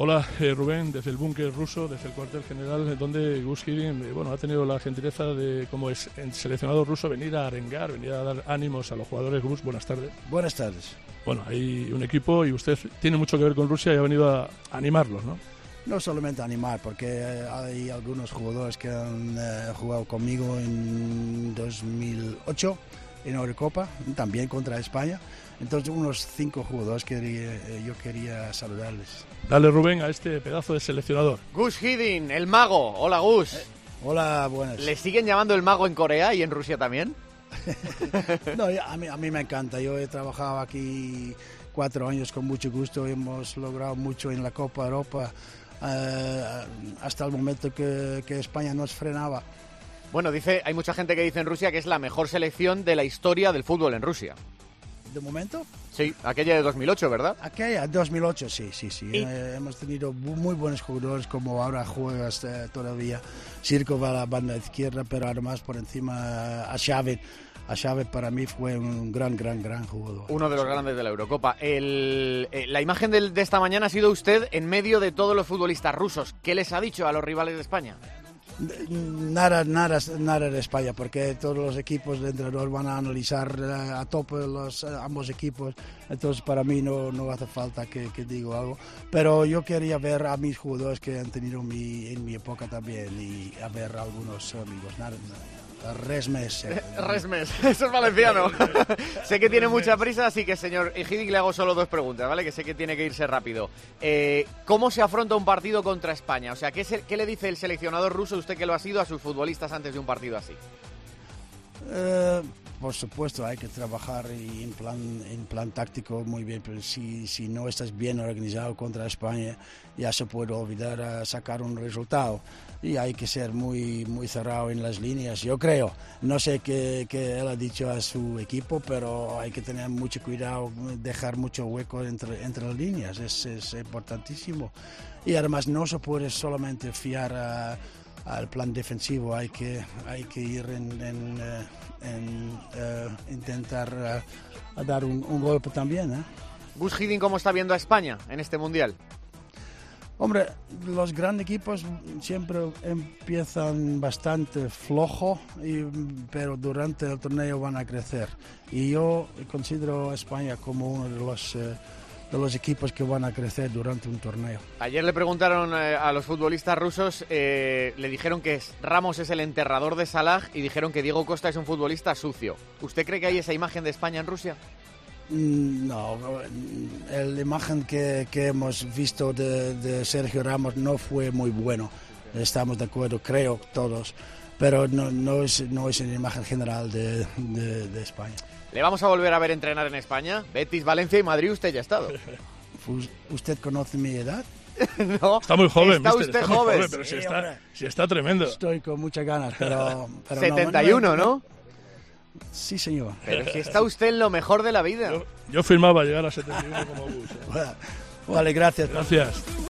Hola, eh, Rubén, desde el búnker ruso, desde el cuartel general, donde Gus Hiddink eh, bueno, ha tenido la gentileza de, como es seleccionado ruso, venir a arengar, venir a dar ánimos a los jugadores. Gus, buenas tardes. Buenas tardes. Bueno, hay un equipo y usted tiene mucho que ver con Rusia y ha venido a animarlos, ¿no? No solamente animar, porque hay algunos jugadores que han eh, jugado conmigo en 2008 en Eurocopa, también contra España. Entonces, unos cinco jugadores que eh, yo quería saludarles. Dale, Rubén, a este pedazo de seleccionador. Gus Hiddink, el mago. Hola, Gus. Eh, hola, buenas. ¿Le siguen llamando el mago en Corea y en Rusia también? no, a mí, a mí me encanta. Yo he trabajado aquí cuatro años con mucho gusto. Hemos logrado mucho en la Copa Europa eh, hasta el momento que, que España nos frenaba. Bueno, dice, hay mucha gente que dice en Rusia que es la mejor selección de la historia del fútbol en Rusia de momento. Sí, aquella de 2008, ¿verdad? Aquella, 2008, sí, sí, sí. Eh, hemos tenido muy buenos jugadores como ahora juegas eh, todavía. Circo va a la banda izquierda, pero además por encima a Xavi. A Xavi para mí fue un gran, gran, gran jugador. Uno de los grandes de la Eurocopa. El, eh, la imagen de, de esta mañana ha sido usted en medio de todos los futbolistas rusos. ¿Qué les ha dicho a los rivales de España? Nada, nada, nada de España, porque todos los equipos de entrenador van a analizar eh, a tope los eh, ambos equipos, entonces para mí no, no hace falta que, que diga algo. Pero yo quería ver a mis jugadores que han tenido mi, en mi época también y a ver a algunos amigos. Nada, Resmes. Resmes, eso es valenciano. sé que tiene mucha prisa, así que señor Hiddink le hago solo dos preguntas, ¿vale? Que sé que tiene que irse rápido. Eh, ¿Cómo se afronta un partido contra España? O sea, ¿qué, ¿qué, le dice el seleccionador ruso, usted que lo ha sido, a sus futbolistas antes de un partido así? Eh, por supuesto, hay que trabajar en plan, en plan táctico muy bien, pero si, si no estás bien organizado contra España, ya se puede olvidar a sacar un resultado. Y hay que ser muy, muy cerrado en las líneas, yo creo. No sé qué, qué él ha dicho a su equipo, pero hay que tener mucho cuidado, dejar mucho hueco entre, entre las líneas, es, es importantísimo. Y además no se puede solamente fiar a al plan defensivo hay que, hay que ir en, en, eh, eh, intentar eh, dar un, golpe también. ¿eh? Gus ¿cómo está viendo a España en este Mundial? Hombre, los grandes equipos siempre empiezan bastante flojo, y, pero durante el torneo van a crecer. Y yo considero a España como uno de los de los equipos que van a crecer durante un torneo. Ayer le preguntaron eh, a los futbolistas rusos, eh, le dijeron que Ramos es el enterrador de Salah y dijeron que Diego Costa es un futbolista sucio. ¿Usted cree que hay esa imagen de España en Rusia? Mm, no, la imagen que, hemos visto de, Sergio Ramos no fue muy bueno. Estamos de acuerdo, creo, todos. Pero no, no, es, no es una imagen general de, de España. ¿Le vamos a volver a ver entrenar en España? Betis, Valencia y Madrid usted ya ha estado. ¿Usted conoce mi edad? no. Está muy joven, Está usted joven. pero si, está, si está, tremendo. Estoy con muchas ganas, pero... 71, ¿no? Sí, señor. Pero si está usted en lo mejor de la vida. Yo, yo firmaba llegar a 71 como bus. Vale, gracias. Gracias.